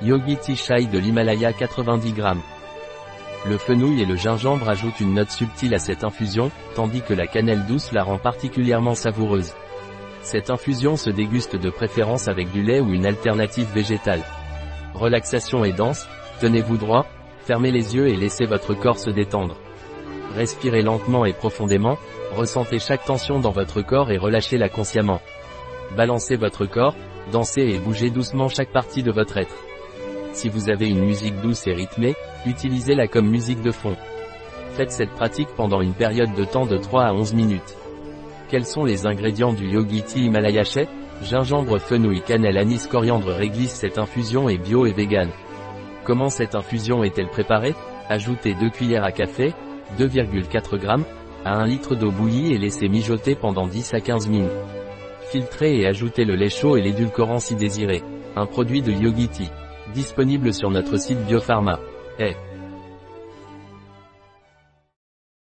Yogi Chai de l'Himalaya 90 g. Le fenouil et le gingembre ajoutent une note subtile à cette infusion, tandis que la cannelle douce la rend particulièrement savoureuse. Cette infusion se déguste de préférence avec du lait ou une alternative végétale. Relaxation et dense, tenez-vous droit, fermez les yeux et laissez votre corps se détendre. Respirez lentement et profondément, ressentez chaque tension dans votre corps et relâchez-la consciemment. Balancez votre corps, dansez et bougez doucement chaque partie de votre être. Si vous avez une musique douce et rythmée, utilisez-la comme musique de fond. Faites cette pratique pendant une période de temps de 3 à 11 minutes. Quels sont les ingrédients du Yogi Tea Gingembre, fenouil, cannelle, anis, coriandre réglisse Cette infusion est bio et vegan. Comment cette infusion est-elle préparée? Ajoutez 2 cuillères à café, 2,4 g, à 1 litre d'eau bouillie et laissez mijoter pendant 10 à 15 minutes. Filtrez et ajoutez le lait chaud et l'édulcorant si désiré. Un produit de Yogi. Disponible sur notre site Biopharma. Eh.